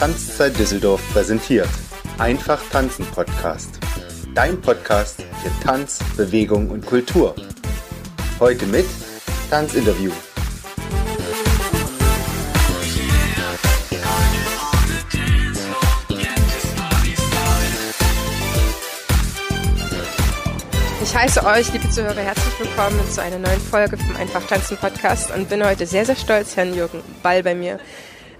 Tanzzeit Düsseldorf präsentiert. Einfach tanzen Podcast. Dein Podcast für Tanz, Bewegung und Kultur. Heute mit Tanzinterview. Ich heiße euch, liebe Zuhörer, herzlich willkommen zu einer neuen Folge vom Einfach Tanzen Podcast und bin heute sehr, sehr stolz, Herrn Jürgen Ball bei mir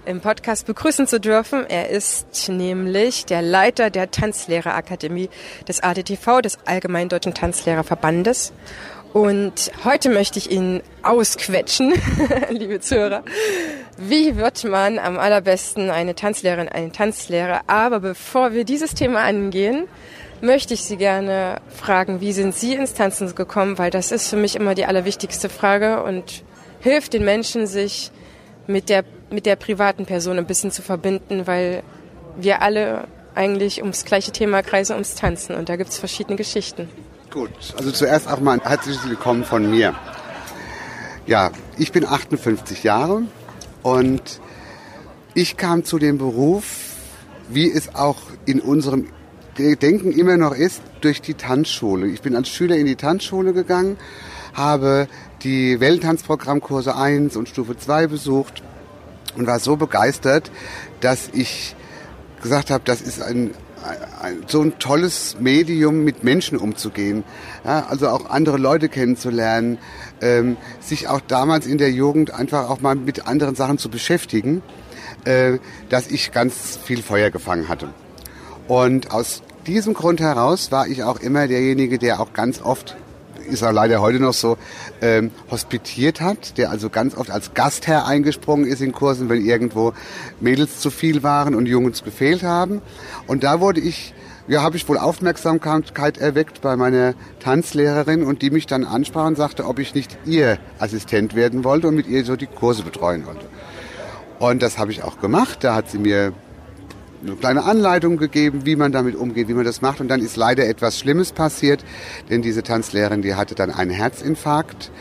im Podcast begrüßen zu dürfen. Er ist nämlich der Leiter der Tanzlehrerakademie des ADTV, des Allgemeinen Deutschen Tanzlehrerverbandes. Und heute möchte ich Ihnen ausquetschen, liebe Zuhörer. Wie wird man am allerbesten eine Tanzlehrerin, einen Tanzlehrer? Aber bevor wir dieses Thema angehen, möchte ich Sie gerne fragen, wie sind Sie ins Tanzen gekommen? Weil das ist für mich immer die allerwichtigste Frage und hilft den Menschen, sich mit der, mit der privaten Person ein bisschen zu verbinden, weil wir alle eigentlich ums gleiche Thema kreisen, ums Tanzen. Und da gibt es verschiedene Geschichten. Gut, also zuerst auch mal ein herzliches Willkommen von mir. Ja, ich bin 58 Jahre und ich kam zu dem Beruf, wie es auch in unserem Denken immer noch ist, durch die Tanzschule. Ich bin als Schüler in die Tanzschule gegangen, habe die Welttanzprogrammkurse 1 und Stufe 2 besucht und war so begeistert, dass ich gesagt habe, das ist ein, ein, so ein tolles Medium, mit Menschen umzugehen. Ja, also auch andere Leute kennenzulernen, ähm, sich auch damals in der Jugend einfach auch mal mit anderen Sachen zu beschäftigen, äh, dass ich ganz viel Feuer gefangen hatte. Und aus diesem Grund heraus war ich auch immer derjenige, der auch ganz oft, ist auch leider heute noch so, ähm, hospitiert hat, der also ganz oft als Gastherr eingesprungen ist in Kursen, wenn irgendwo Mädels zu viel waren und Jungs gefehlt haben. Und da wurde ich ja, habe ich wohl Aufmerksamkeit erweckt bei meiner Tanzlehrerin und die mich dann ansprach und sagte, ob ich nicht ihr Assistent werden wollte und mit ihr so die Kurse betreuen wollte. Und das habe ich auch gemacht. Da hat sie mir eine kleine Anleitung gegeben, wie man damit umgeht, wie man das macht. Und dann ist leider etwas Schlimmes passiert, denn diese Tanzlehrerin, die hatte dann einen Herzinfarkt.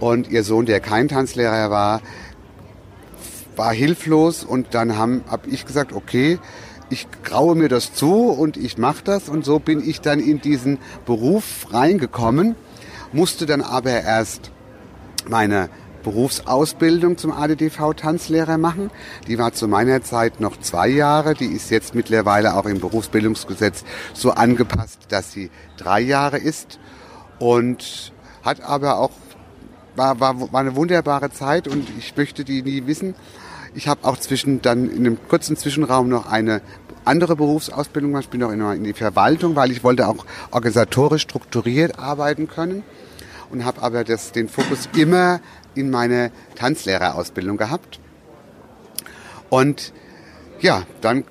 Und ihr Sohn, der kein Tanzlehrer war, war hilflos. Und dann habe hab ich gesagt, okay, ich graue mir das zu und ich mache das. Und so bin ich dann in diesen Beruf reingekommen, musste dann aber erst meine Berufsausbildung zum ADDV-Tanzlehrer machen. Die war zu meiner Zeit noch zwei Jahre. Die ist jetzt mittlerweile auch im Berufsbildungsgesetz so angepasst, dass sie drei Jahre ist. Und hat aber auch, war, war, war eine wunderbare Zeit und ich möchte die nie wissen. Ich habe auch zwischen dann in einem kurzen Zwischenraum noch eine andere Berufsausbildung gemacht. Ich bin noch in die Verwaltung, weil ich wollte auch organisatorisch strukturiert arbeiten können und habe aber das, den Fokus immer in meine Tanzlehrerausbildung gehabt. Und ja, dann,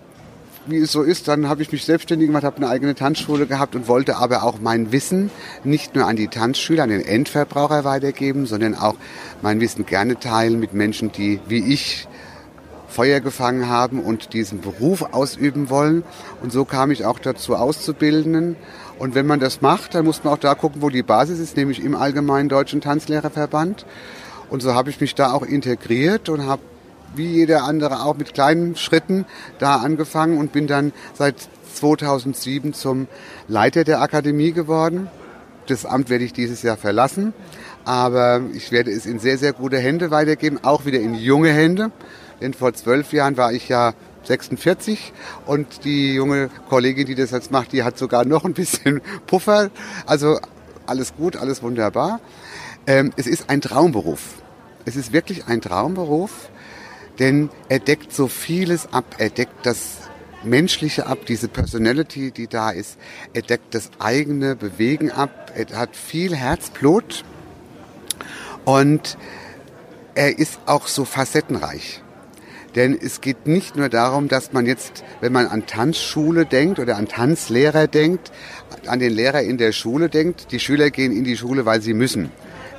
wie es so ist, dann habe ich mich selbstständig gemacht, habe eine eigene Tanzschule gehabt und wollte aber auch mein Wissen nicht nur an die Tanzschüler, an den Endverbraucher weitergeben, sondern auch mein Wissen gerne teilen mit Menschen, die wie ich Feuer gefangen haben und diesen Beruf ausüben wollen. Und so kam ich auch dazu, Auszubildenden. Und wenn man das macht, dann muss man auch da gucken, wo die Basis ist, nämlich im Allgemeinen Deutschen Tanzlehrerverband. Und so habe ich mich da auch integriert und habe wie jeder andere auch mit kleinen Schritten da angefangen und bin dann seit 2007 zum Leiter der Akademie geworden. Das Amt werde ich dieses Jahr verlassen, aber ich werde es in sehr, sehr gute Hände weitergeben, auch wieder in junge Hände. Denn vor zwölf Jahren war ich ja 46 und die junge Kollegin, die das jetzt macht, die hat sogar noch ein bisschen Puffer. Also alles gut, alles wunderbar. Ähm, es ist ein Traumberuf. Es ist wirklich ein Traumberuf, denn er deckt so vieles ab. Er deckt das Menschliche ab, diese Personality, die da ist. Er deckt das eigene Bewegen ab. Er hat viel Herzblut und er ist auch so facettenreich. Denn es geht nicht nur darum, dass man jetzt, wenn man an Tanzschule denkt oder an Tanzlehrer denkt, an den Lehrer in der Schule denkt. Die Schüler gehen in die Schule, weil sie müssen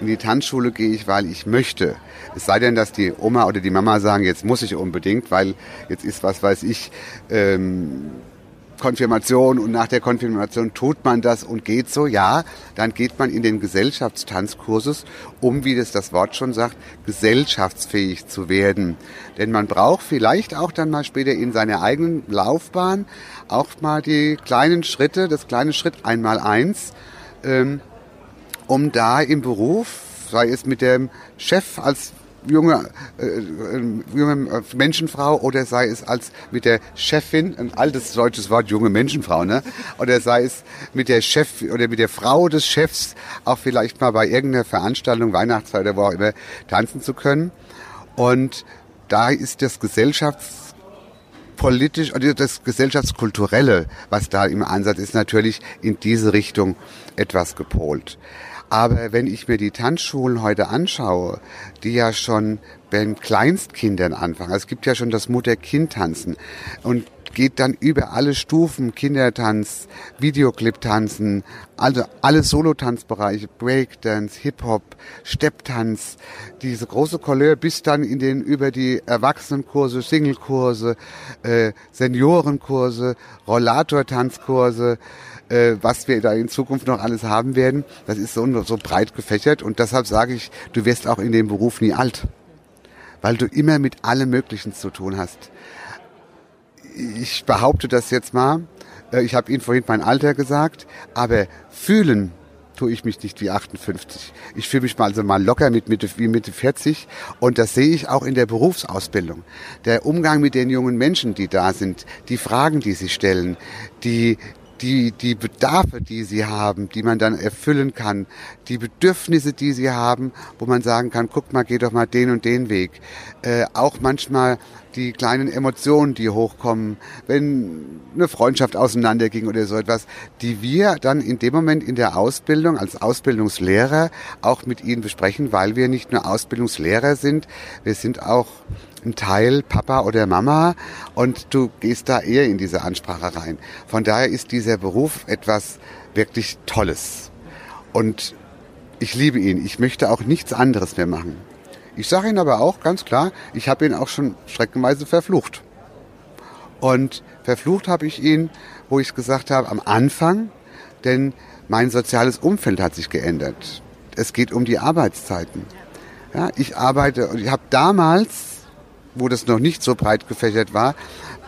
in die Tanzschule gehe ich, weil ich möchte. Es sei denn, dass die Oma oder die Mama sagen, jetzt muss ich unbedingt, weil jetzt ist, was weiß ich, ähm, Konfirmation und nach der Konfirmation tut man das und geht so, ja, dann geht man in den Gesellschaftstanzkursus, um, wie das das Wort schon sagt, gesellschaftsfähig zu werden. Denn man braucht vielleicht auch dann mal später in seiner eigenen Laufbahn auch mal die kleinen Schritte, das kleine Schritt einmal eins, ähm, um da im Beruf, sei es mit dem Chef als junge, äh, junge Menschenfrau oder sei es als mit der Chefin, ein altes deutsches Wort, junge Menschenfrau, ne? Oder sei es mit der Chef oder mit der Frau des Chefs auch vielleicht mal bei irgendeiner Veranstaltung, Weihnachtsfeier oder wo auch immer tanzen zu können. Und da ist das gesellschaftspolitisch oder das gesellschaftskulturelle, was da im Ansatz ist, natürlich in diese Richtung etwas gepolt. Aber wenn ich mir die Tanzschulen heute anschaue, die ja schon bei Kleinstkindern anfangen, also es gibt ja schon das Mutter-Kind-Tanzen und geht dann über alle Stufen, Kindertanz, Videoclip-Tanzen, also alle Solotanzbereiche, Breakdance, Hip-Hop, Stepptanz, diese große Couleur bis dann in den über die Erwachsenenkurse, Singlekurse, äh, Seniorenkurse, Rollator-Tanzkurse, äh, was wir da in Zukunft noch alles haben werden, das ist so, so breit gefächert und deshalb sage ich, du wirst auch in dem Beruf nie alt, weil du immer mit allem Möglichen zu tun hast. Ich behaupte das jetzt mal, äh, ich habe Ihnen vorhin mein Alter gesagt, aber fühlen tue ich mich nicht wie 58. Ich fühle mich mal also mal locker mit Mitte, wie Mitte 40 und das sehe ich auch in der Berufsausbildung. Der Umgang mit den jungen Menschen, die da sind, die Fragen, die sie stellen, die, die, die Bedarfe, die sie haben, die man dann erfüllen kann, die Bedürfnisse, die sie haben, wo man sagen kann, guck mal, geh doch mal den und den Weg. Äh, auch manchmal die kleinen Emotionen, die hochkommen, wenn eine Freundschaft auseinanderging oder so etwas, die wir dann in dem Moment in der Ausbildung als Ausbildungslehrer auch mit ihnen besprechen, weil wir nicht nur Ausbildungslehrer sind, wir sind auch ein Teil Papa oder Mama und du gehst da eher in diese Ansprache rein. Von daher ist dieser Beruf etwas wirklich Tolles. Und ich liebe ihn. Ich möchte auch nichts anderes mehr machen. Ich sage Ihnen aber auch ganz klar, ich habe ihn auch schon streckenweise verflucht. Und verflucht habe ich ihn, wo ich gesagt habe, am Anfang, denn mein soziales Umfeld hat sich geändert. Es geht um die Arbeitszeiten. Ja, ich arbeite und ich habe damals wo das noch nicht so breit gefächert war,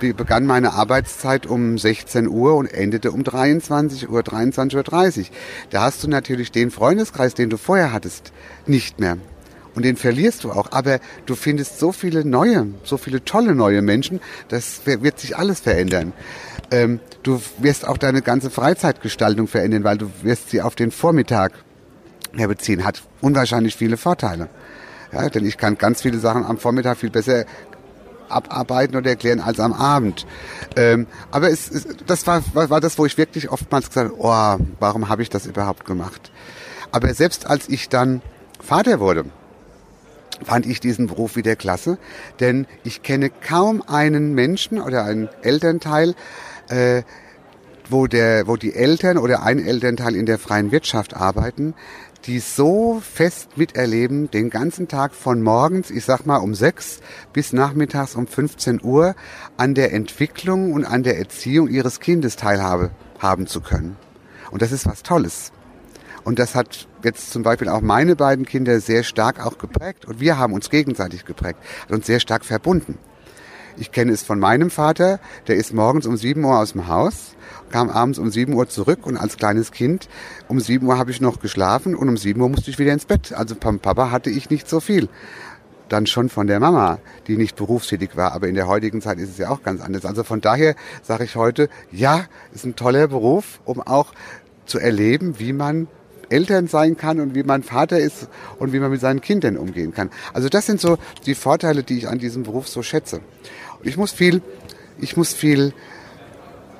begann meine Arbeitszeit um 16 Uhr und endete um 23 Uhr, 23.30 Uhr. Da hast du natürlich den Freundeskreis, den du vorher hattest, nicht mehr. Und den verlierst du auch. Aber du findest so viele neue, so viele tolle neue Menschen, das wird sich alles verändern. Ähm, du wirst auch deine ganze Freizeitgestaltung verändern, weil du wirst sie auf den Vormittag herbeziehen. Hat unwahrscheinlich viele Vorteile. Ja, denn ich kann ganz viele Sachen am Vormittag viel besser abarbeiten oder erklären als am Abend. Ähm, aber es, es, das war, war, war das, wo ich wirklich oftmals gesagt habe, oh, warum habe ich das überhaupt gemacht? Aber selbst als ich dann Vater wurde, fand ich diesen Beruf wieder klasse, denn ich kenne kaum einen Menschen oder einen Elternteil, äh, wo, der, wo die Eltern oder ein Elternteil in der freien Wirtschaft arbeiten, die so fest miterleben, den ganzen Tag von morgens, ich sag mal um sechs bis nachmittags um 15 Uhr an der Entwicklung und an der Erziehung ihres Kindes teilhabe haben zu können. Und das ist was Tolles. Und das hat jetzt zum Beispiel auch meine beiden Kinder sehr stark auch geprägt und wir haben uns gegenseitig geprägt und sehr stark verbunden. Ich kenne es von meinem Vater, der ist morgens um sieben Uhr aus dem Haus, kam abends um sieben Uhr zurück und als kleines Kind um sieben Uhr habe ich noch geschlafen und um sieben Uhr musste ich wieder ins Bett. Also vom Papa hatte ich nicht so viel. Dann schon von der Mama, die nicht berufstätig war, aber in der heutigen Zeit ist es ja auch ganz anders. Also von daher sage ich heute, ja, ist ein toller Beruf, um auch zu erleben, wie man Eltern sein kann und wie man Vater ist und wie man mit seinen Kindern umgehen kann. Also das sind so die Vorteile, die ich an diesem Beruf so schätze. Ich muss viel, ich muss viel,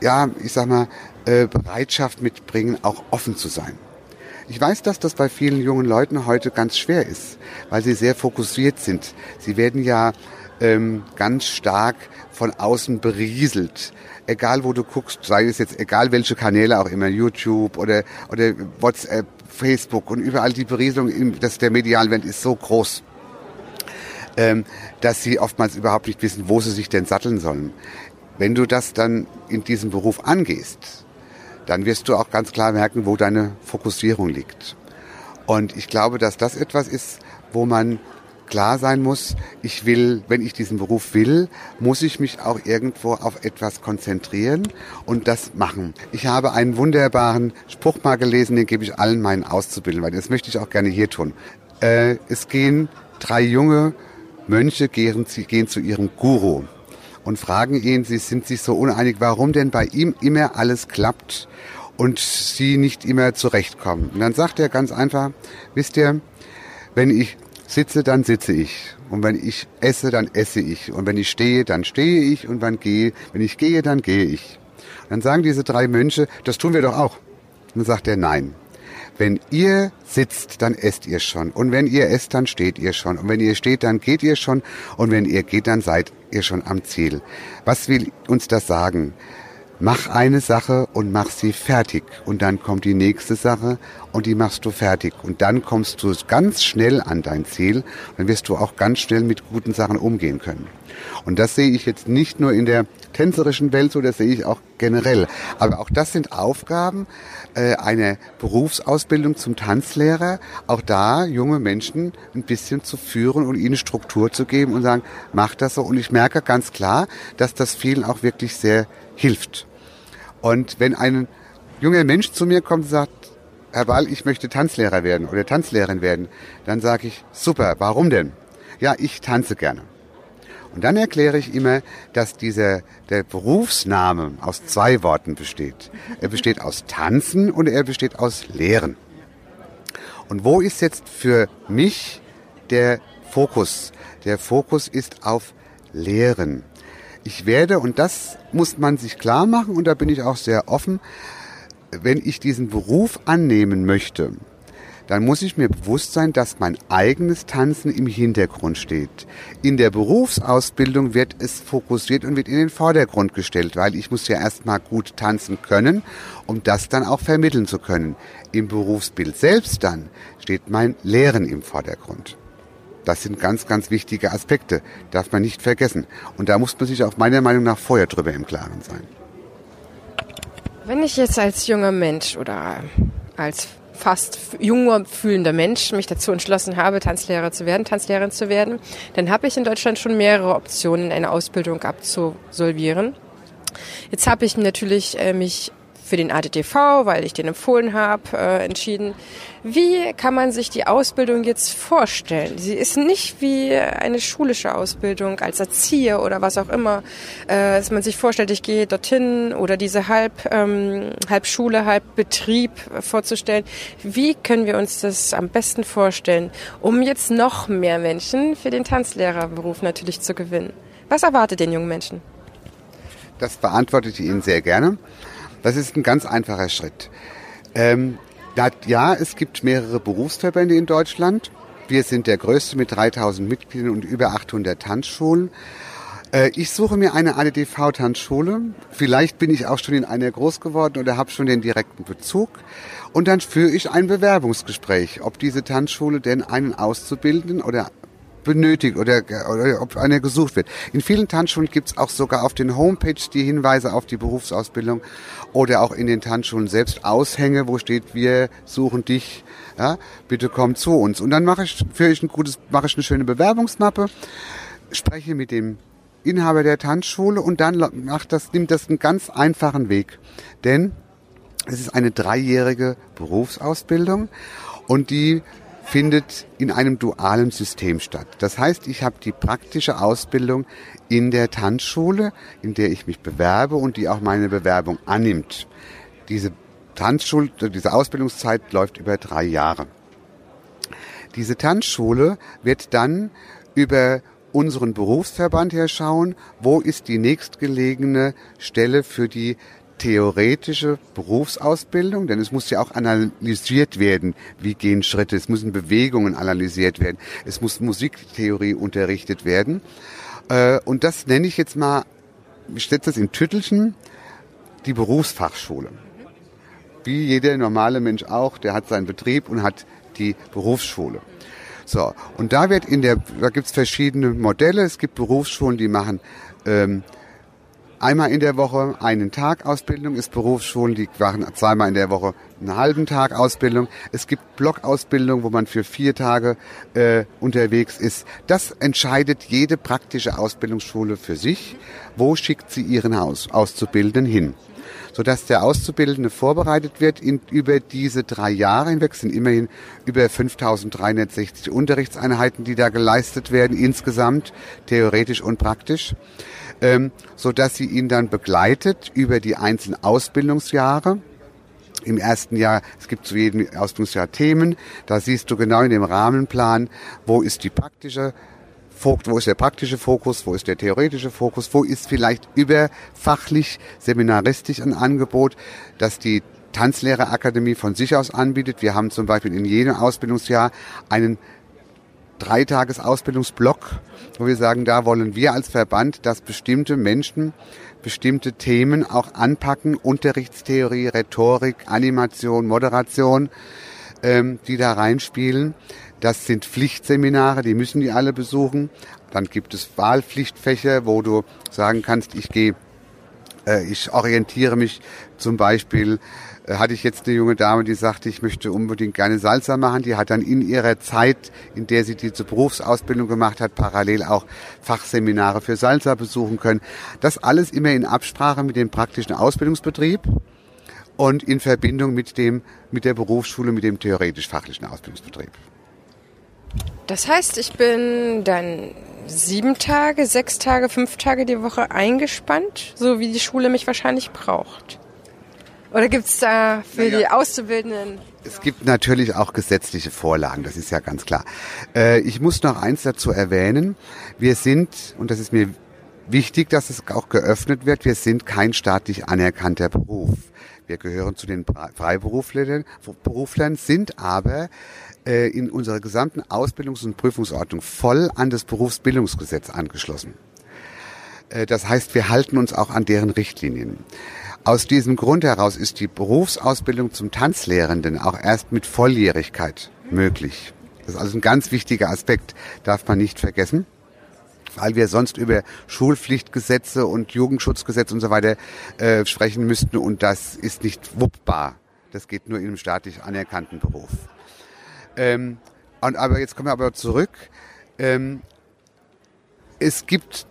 ja, ich sag mal, äh, Bereitschaft mitbringen, auch offen zu sein. Ich weiß, dass das bei vielen jungen Leuten heute ganz schwer ist, weil sie sehr fokussiert sind. Sie werden ja ähm, ganz stark von außen berieselt. Egal wo du guckst, sei es jetzt egal welche Kanäle auch immer, YouTube oder, oder WhatsApp, Facebook und überall die Berieselung, dass der Medialwend ist so groß ähm, dass sie oftmals überhaupt nicht wissen, wo sie sich denn satteln sollen. wenn du das dann in diesem Beruf angehst, dann wirst du auch ganz klar merken, wo deine Fokussierung liegt. Und ich glaube, dass das etwas ist, wo man klar sein muss, ich will, wenn ich diesen Beruf will, muss ich mich auch irgendwo auf etwas konzentrieren und das machen. Ich habe einen wunderbaren Spruch mal gelesen, den gebe ich allen meinen Auszubildenden, weil das möchte ich auch gerne hier tun. Äh, es gehen drei junge Mönche, gehen, gehen zu ihrem Guru und fragen ihn, sie sind sich so uneinig, warum denn bei ihm immer alles klappt und sie nicht immer zurechtkommen. Und dann sagt er ganz einfach, wisst ihr, wenn ich sitze, dann sitze ich. Und wenn ich esse, dann esse ich. Und wenn ich stehe, dann stehe ich. Und wenn, gehe, wenn ich gehe, dann gehe ich. Und dann sagen diese drei Mönche, das tun wir doch auch. Und dann sagt er, nein. Wenn ihr sitzt, dann esst ihr schon. Und wenn ihr esst, dann steht ihr schon. Und wenn ihr steht, dann geht ihr schon. Und wenn ihr geht, dann seid ihr schon am Ziel. Was will uns das sagen? Mach eine Sache und mach sie fertig. Und dann kommt die nächste Sache und die machst du fertig. Und dann kommst du ganz schnell an dein Ziel. Dann wirst du auch ganz schnell mit guten Sachen umgehen können. Und das sehe ich jetzt nicht nur in der tänzerischen Welt so, das sehe ich auch generell. Aber auch das sind Aufgaben äh, einer Berufsausbildung zum Tanzlehrer, auch da junge Menschen ein bisschen zu führen und ihnen Struktur zu geben und sagen, mach das so. Und ich merke ganz klar, dass das vielen auch wirklich sehr hilft. Und wenn ein junger Mensch zu mir kommt und sagt, Herr Ball, ich möchte Tanzlehrer werden oder Tanzlehrerin werden, dann sage ich, super, warum denn? Ja, ich tanze gerne. Und dann erkläre ich immer, dass dieser, der Berufsname aus zwei Worten besteht. Er besteht aus Tanzen und er besteht aus Lehren. Und wo ist jetzt für mich der Fokus? Der Fokus ist auf Lehren. Ich werde, und das muss man sich klar machen, und da bin ich auch sehr offen, wenn ich diesen Beruf annehmen möchte, dann muss ich mir bewusst sein, dass mein eigenes Tanzen im Hintergrund steht. In der Berufsausbildung wird es fokussiert und wird in den Vordergrund gestellt, weil ich muss ja erstmal gut tanzen können, um das dann auch vermitteln zu können. Im Berufsbild selbst dann steht mein Lehren im Vordergrund. Das sind ganz, ganz wichtige Aspekte, darf man nicht vergessen. Und da muss man sich auch meiner Meinung nach vorher drüber im Klaren sein. Wenn ich jetzt als junger Mensch oder als fast junger fühlender Mensch mich dazu entschlossen habe, Tanzlehrer zu werden, Tanzlehrerin zu werden, dann habe ich in Deutschland schon mehrere Optionen, eine Ausbildung abzusolvieren. Jetzt habe ich natürlich äh, mich für den ADTV, weil ich den empfohlen habe, äh, entschieden. Wie kann man sich die Ausbildung jetzt vorstellen? Sie ist nicht wie eine schulische Ausbildung als Erzieher oder was auch immer, äh, dass man sich vorstellt, ich gehe dorthin oder diese halb, ähm, halb Schule, halb Betrieb vorzustellen. Wie können wir uns das am besten vorstellen, um jetzt noch mehr Menschen für den Tanzlehrerberuf natürlich zu gewinnen? Was erwartet den jungen Menschen? Das beantworte ich Ihnen sehr gerne. Das ist ein ganz einfacher Schritt. Ähm, ja, es gibt mehrere Berufsverbände in Deutschland. Wir sind der größte mit 3000 Mitgliedern und über 800 Tanzschulen. Äh, ich suche mir eine ADDV-Tanzschule. Vielleicht bin ich auch schon in einer groß geworden oder habe schon den direkten Bezug. Und dann führe ich ein Bewerbungsgespräch, ob diese Tanzschule denn einen Auszubildenden oder benötigt oder, oder ob einer gesucht wird. In vielen Tanzschulen gibt es auch sogar auf den Homepage die Hinweise auf die Berufsausbildung oder auch in den Tanzschulen selbst Aushänge, wo steht, wir suchen dich, ja, bitte komm zu uns. Und dann mache ich, für ich ein gutes, mache ich eine schöne Bewerbungsmappe, spreche mit dem Inhaber der Tanzschule und dann macht das, nimmt das einen ganz einfachen Weg. Denn es ist eine dreijährige Berufsausbildung und die findet in einem dualen System statt. Das heißt, ich habe die praktische Ausbildung in der Tanzschule, in der ich mich bewerbe und die auch meine Bewerbung annimmt. Diese Tanzschule, diese Ausbildungszeit läuft über drei Jahre. Diese Tanzschule wird dann über unseren Berufsverband her schauen, wo ist die nächstgelegene Stelle für die theoretische Berufsausbildung, denn es muss ja auch analysiert werden, wie gehen Schritte, es müssen Bewegungen analysiert werden, es muss Musiktheorie unterrichtet werden. Äh, und das nenne ich jetzt mal, ich setze das in Tüttelchen, die Berufsfachschule. Wie jeder normale Mensch auch, der hat seinen Betrieb und hat die Berufsschule. So, und da wird in der, da gibt's verschiedene Modelle. Es gibt Berufsschulen, die machen ähm, einmal in der Woche einen Tag Ausbildung, ist Berufsschulen, die machen zweimal in der Woche einen halben Tag Ausbildung. Es gibt Blockausbildung, wo man für vier Tage äh, unterwegs ist. Das entscheidet jede praktische Ausbildungsschule für sich. Wo schickt sie ihren Aus Auszubildenden hin? sodass der Auszubildende vorbereitet wird in, über diese drei Jahre hinweg. Sind immerhin über 5360 Unterrichtseinheiten, die da geleistet werden, insgesamt, theoretisch und praktisch ähm, so dass sie ihn dann begleitet über die einzelnen Ausbildungsjahre. Im ersten Jahr, es gibt zu jedem Ausbildungsjahr Themen, da siehst du genau in dem Rahmenplan, wo ist die praktische wo ist der praktische Fokus, wo ist der theoretische Fokus, wo ist vielleicht überfachlich, seminaristisch ein Angebot, das die Tanzlehrerakademie von sich aus anbietet. Wir haben zum Beispiel in jedem Ausbildungsjahr einen Dreitages Ausbildungsblock, wo wir sagen, da wollen wir als Verband, dass bestimmte Menschen bestimmte Themen auch anpacken, Unterrichtstheorie, Rhetorik, Animation, Moderation, ähm, die da reinspielen. Das sind Pflichtseminare, die müssen die alle besuchen. Dann gibt es Wahlpflichtfächer, wo du sagen kannst, ich gehe, äh, ich orientiere mich zum Beispiel hatte ich jetzt eine junge Dame, die sagte, ich möchte unbedingt gerne Salsa machen. Die hat dann in ihrer Zeit, in der sie diese Berufsausbildung gemacht hat, parallel auch Fachseminare für Salsa besuchen können. Das alles immer in Absprache mit dem praktischen Ausbildungsbetrieb und in Verbindung mit dem, mit der Berufsschule, mit dem theoretisch-fachlichen Ausbildungsbetrieb. Das heißt, ich bin dann sieben Tage, sechs Tage, fünf Tage die Woche eingespannt, so wie die Schule mich wahrscheinlich braucht. Oder gibt es da für naja. die Auszubildenden? Es gibt natürlich auch gesetzliche Vorlagen, das ist ja ganz klar. Äh, ich muss noch eins dazu erwähnen. Wir sind, und das ist mir wichtig, dass es auch geöffnet wird, wir sind kein staatlich anerkannter Beruf. Wir gehören zu den Freiberuflern, Beruflern, sind aber äh, in unserer gesamten Ausbildungs- und Prüfungsordnung voll an das Berufsbildungsgesetz angeschlossen. Äh, das heißt, wir halten uns auch an deren Richtlinien. Aus diesem Grund heraus ist die Berufsausbildung zum Tanzlehrenden auch erst mit Volljährigkeit möglich. Das ist also ein ganz wichtiger Aspekt, darf man nicht vergessen, weil wir sonst über Schulpflichtgesetze und Jugendschutzgesetze und so weiter äh, sprechen müssten und das ist nicht wuppbar. Das geht nur in einem staatlich anerkannten Beruf. Ähm, und aber jetzt kommen wir aber zurück. Ähm, es gibt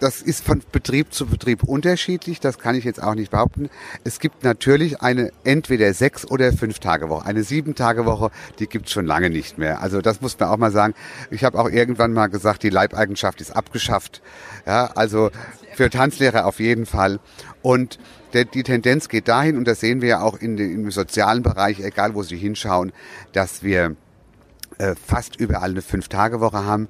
das ist von Betrieb zu Betrieb unterschiedlich, das kann ich jetzt auch nicht behaupten. Es gibt natürlich eine entweder sechs oder fünf Tage Woche. Eine sieben Tage Woche, die gibt's schon lange nicht mehr. Also das muss man auch mal sagen. Ich habe auch irgendwann mal gesagt, die Leibeigenschaft ist abgeschafft. Ja, also für Tanzlehrer auf jeden Fall. Und der, die Tendenz geht dahin, und das sehen wir ja auch in, im sozialen Bereich, egal wo Sie hinschauen, dass wir äh, fast überall eine Fünf-Tage-Woche haben.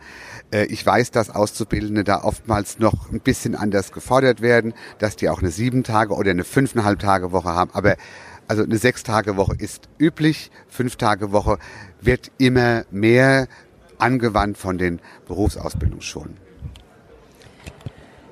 Äh, ich weiß, dass Auszubildende da oftmals noch ein bisschen anders gefordert werden, dass die auch eine Sieben-Tage- oder eine Fünfeinhalb-Tage-Woche haben. Aber also eine Sechs-Tage-Woche ist üblich. Fünf-Tage-Woche wird immer mehr angewandt von den Berufsausbildungsschulen.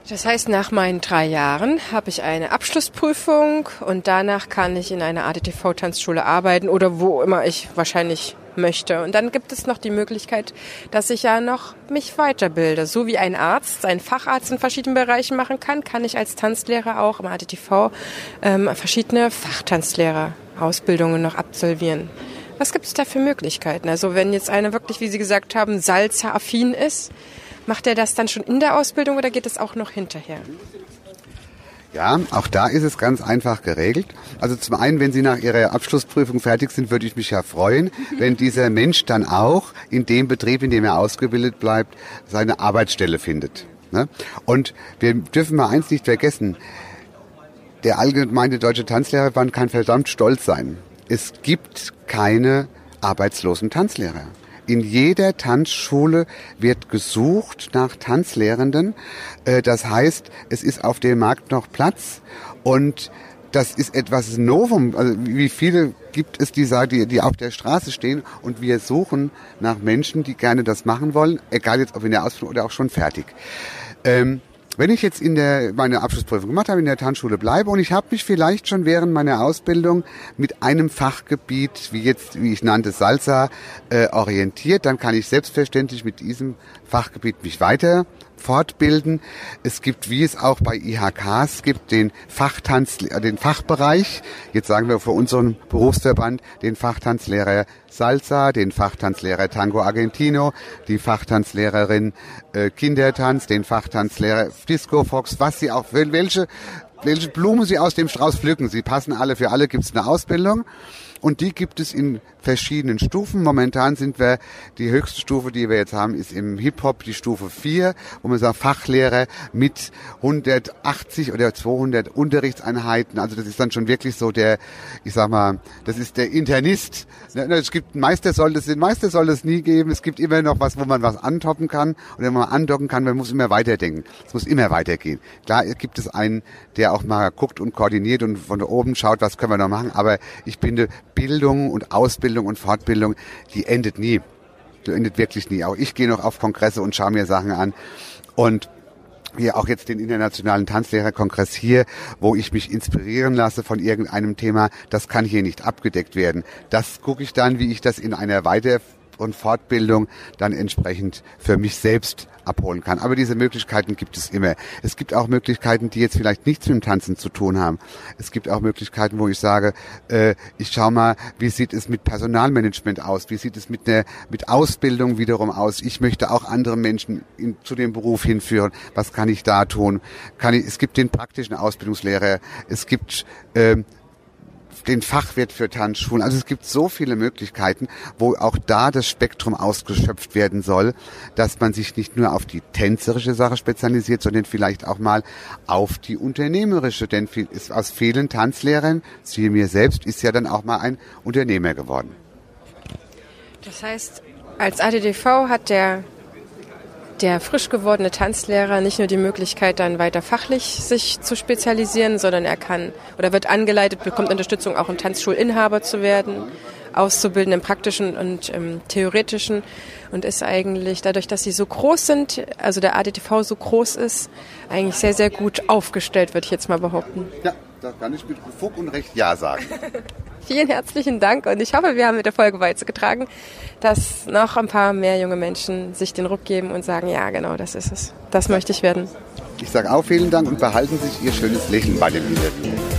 Das heißt, nach meinen drei Jahren habe ich eine Abschlussprüfung und danach kann ich in einer ADTV-Tanzschule arbeiten oder wo immer ich wahrscheinlich möchte. Und dann gibt es noch die Möglichkeit, dass ich ja noch mich weiterbilde. So wie ein Arzt seinen Facharzt in verschiedenen Bereichen machen kann, kann ich als Tanzlehrer auch im ADTV ähm, verschiedene Fachtanzlehrerausbildungen noch absolvieren. Was gibt es da für Möglichkeiten? Also wenn jetzt einer wirklich, wie Sie gesagt haben, salza-affin ist, macht er das dann schon in der Ausbildung oder geht es auch noch hinterher? Ja, auch da ist es ganz einfach geregelt. Also zum einen, wenn Sie nach Ihrer Abschlussprüfung fertig sind, würde ich mich ja freuen, wenn dieser Mensch dann auch in dem Betrieb, in dem er ausgebildet bleibt, seine Arbeitsstelle findet. Ne? Und wir dürfen mal eins nicht vergessen. Der allgemeine deutsche Tanzlehrerband kann verdammt stolz sein. Es gibt keine arbeitslosen Tanzlehrer. In jeder Tanzschule wird gesucht nach Tanzlehrenden. Äh, das heißt, es ist auf dem Markt noch Platz und das ist etwas Novum. Also wie viele gibt es, die die, die auf der Straße stehen und wir suchen nach Menschen, die gerne das machen wollen, egal jetzt ob in der Ausbildung oder auch schon fertig. Ähm, wenn ich jetzt in der, meine Abschlussprüfung gemacht habe, in der Tanzschule bleibe und ich habe mich vielleicht schon während meiner Ausbildung mit einem Fachgebiet, wie jetzt, wie ich nannte, Salsa, äh, orientiert, dann kann ich selbstverständlich mit diesem Fachgebiet mich weiter fortbilden. Es gibt, wie es auch bei IHKs gibt, den Fachtanz, äh, den Fachbereich. Jetzt sagen wir für unseren Berufsverband den Fachtanzlehrer Salsa, den Fachtanzlehrer Tango Argentino, die Fachtanzlehrerin äh, Kindertanz, den Fachtanzlehrer Disco Fox, was sie auch, welche, welche Blumen sie aus dem Strauß pflücken. Sie passen alle, für alle gibt es eine Ausbildung. Und die gibt es in verschiedenen Stufen. Momentan sind wir, die höchste Stufe, die wir jetzt haben, ist im Hip-Hop die Stufe 4, wo man sagt, Fachlehrer mit 180 oder 200 Unterrichtseinheiten. Also das ist dann schon wirklich so der, ich sag mal, das ist der Internist. Es gibt einen Meister soll das, den Meister soll es nie geben. Es gibt immer noch was, wo man was antoppen kann. Und wenn man andocken kann, man muss immer weiterdenken. Es muss immer weitergehen. Klar gibt es einen, der auch mal guckt und koordiniert und von oben schaut, was können wir noch machen. Aber ich finde, Bildung und Ausbildung und Fortbildung, die endet nie. Die endet wirklich nie. Auch ich gehe noch auf Kongresse und schaue mir Sachen an. Und hier auch jetzt den Internationalen Tanzlehrerkongress hier, wo ich mich inspirieren lasse von irgendeinem Thema, das kann hier nicht abgedeckt werden. Das gucke ich dann, wie ich das in einer Weiter- und Fortbildung dann entsprechend für mich selbst abholen kann. Aber diese Möglichkeiten gibt es immer. Es gibt auch Möglichkeiten, die jetzt vielleicht nichts mit dem Tanzen zu tun haben. Es gibt auch Möglichkeiten, wo ich sage, äh, ich schau mal, wie sieht es mit Personalmanagement aus? Wie sieht es mit der mit Ausbildung wiederum aus? Ich möchte auch andere Menschen in, zu dem Beruf hinführen. Was kann ich da tun? Kann ich, es gibt den praktischen Ausbildungslehrer. Es gibt äh, den Fachwirt für Tanzschulen. Also es gibt so viele Möglichkeiten, wo auch da das Spektrum ausgeschöpft werden soll, dass man sich nicht nur auf die tänzerische Sache spezialisiert, sondern vielleicht auch mal auf die unternehmerische. Denn aus vielen Tanzlehrern, siehe mir selbst, ist ja dann auch mal ein Unternehmer geworden. Das heißt, als ADDV hat der der frisch gewordene Tanzlehrer nicht nur die Möglichkeit, dann weiter fachlich sich zu spezialisieren, sondern er kann oder wird angeleitet, bekommt Unterstützung, auch ein Tanzschulinhaber zu werden, auszubilden im praktischen und im theoretischen und ist eigentlich dadurch, dass sie so groß sind, also der ADTV so groß ist, eigentlich sehr, sehr gut aufgestellt, würde ich jetzt mal behaupten. Ja, da kann ich mit Fug und Recht Ja sagen. Vielen herzlichen Dank und ich hoffe, wir haben mit der Folge beizugetragen, dass noch ein paar mehr junge Menschen sich den Ruck geben und sagen, ja genau, das ist es. Das möchte ich werden. Ich sage auch vielen Dank und behalten sich Ihr schönes Lächeln bei dem Interview.